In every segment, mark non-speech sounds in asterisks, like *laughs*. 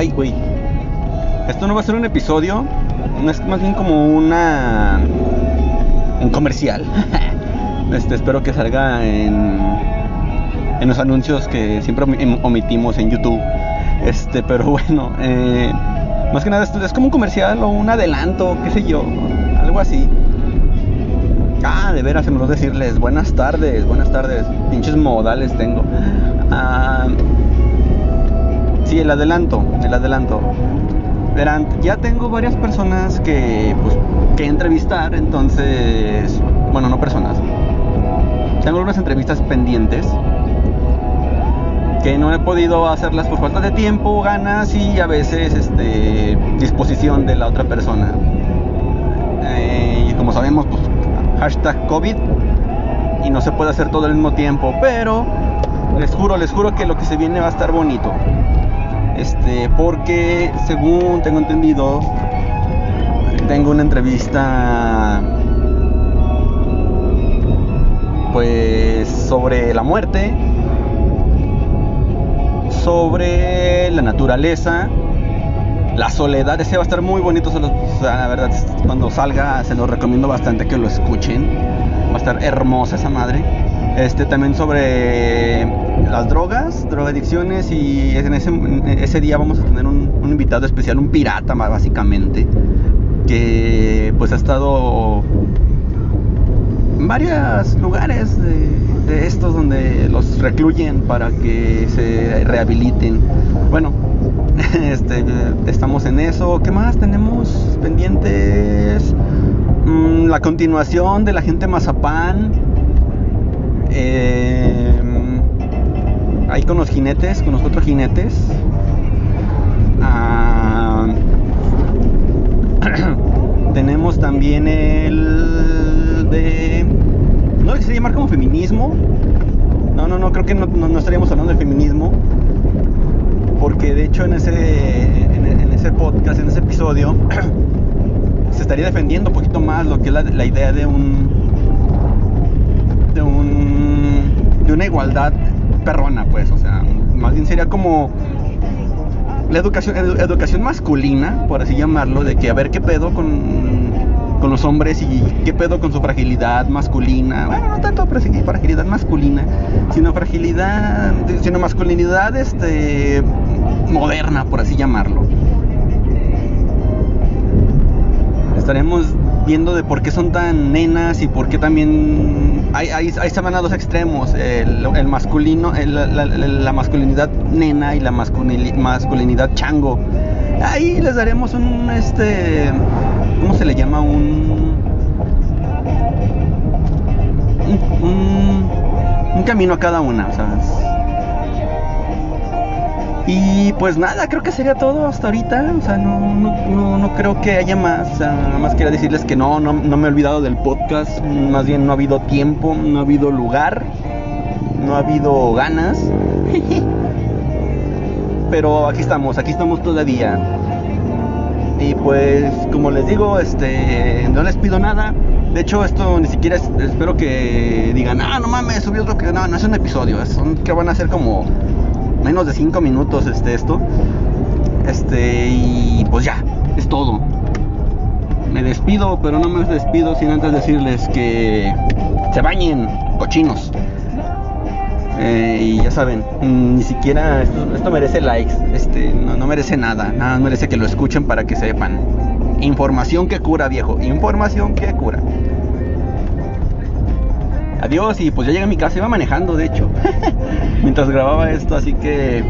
Ay, güey. Esto no va a ser un episodio, es más bien como una un comercial. *laughs* este, espero que salga en en los anuncios que siempre omitimos en YouTube. Este, pero *laughs* bueno, eh, más que nada esto es como un comercial o un adelanto, qué sé yo, algo así. Ah, de veras, se me lo decirles buenas tardes, buenas tardes, pinches modales tengo. Ah, sí, el adelanto, el adelanto. Verán, ya tengo varias personas que, pues, que entrevistar, entonces, bueno, no personas. Tengo algunas entrevistas pendientes que no he podido hacerlas por falta de tiempo, ganas y a veces este, disposición de la otra persona. Eh, y como sabemos, pues hashtag COVID y no se puede hacer todo al mismo tiempo, pero les juro, les juro que lo que se viene va a estar bonito. Este, porque según tengo entendido, tengo una entrevista pues sobre la muerte, sobre la naturaleza, la soledad, ese va a estar muy bonito, la verdad, cuando salga se lo recomiendo bastante que lo escuchen, va a estar hermosa esa madre. Este también sobre las drogas, drogadicciones y en ese, día vamos a tener un, invitado especial, un pirata básicamente, que pues ha estado en varios lugares de estos donde los recluyen para que se rehabiliten. Bueno, *laughs* este, estamos en eso. ¿Qué más tenemos pendientes? Mm, la continuación de la gente Mazapán. Em, ahí con los jinetes, con los cuatro jinetes. Ah, *clears throat* tenemos también el de. No se llamar como feminismo. No, no, no, creo que no estaríamos hablando de feminismo porque de hecho en ese, en, ese podcast, en ese episodio, *clears throat* se estaría defendiendo un poquito más lo que es la, idea de un, de un, de una igualdad perrona, pues, o sea, más bien sería como la educación, educación masculina, por así llamarlo, de que a ver qué pedo con, con los hombres y qué pedo con su fragilidad masculina. Bueno, no tanto fragilidad masculina, sino fragilidad, sino masculinidad, este, moderna, por así llamarlo. Estaremos viendo de por qué son tan nenas y por qué también hay, hay, se van a dos extremos, el, masculino, la, masculinidad nena y la masculinidad chango. Ahí les daremos un, este, ¿cómo se le llama? Un, un, un camino a cada una, sea, y pues nada, creo que sería todo hasta ahorita. O sea, no, no, no, creo que haya más. nada más quería decirles que no, no, no me he olvidado del podcast. Más bien no ha habido tiempo, no ha habido lugar, no ha habido ganas. *laughs* Pero aquí estamos, aquí estamos todavía. Y pues, como les digo, este, no les pido nada. De hecho, esto ni siquiera espero que digan, ah, no mames, subió otro que. No, no es un episodio, son que van a ser como menos de 5 minutos este, esto. Este, y pues ya, es todo. Me despido, pero no me despido sin antes decirles que se bañen, cochinos. Eh, y ya saben, ni siquiera esto, merece likes, este, no, no, merece nada, nada merece que lo escuchen para que sepan. Información que cura, viejo, información que cura. Adiós y pues ya llegué a mi casa, iba manejando de hecho, *laughs* mientras grababa esto, así que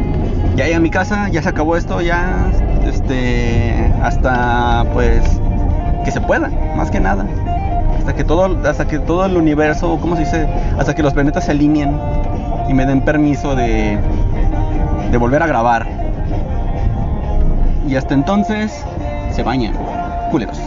ya llegué a mi casa, ya se acabó esto, ya, este, hasta pues que se pueda, más que nada. Hasta que todo, hasta que todo el universo, ¿cómo se dice? Hasta que los planetas se alineen y me den permiso de, de volver a grabar. Y hasta entonces, se bañan, culeros.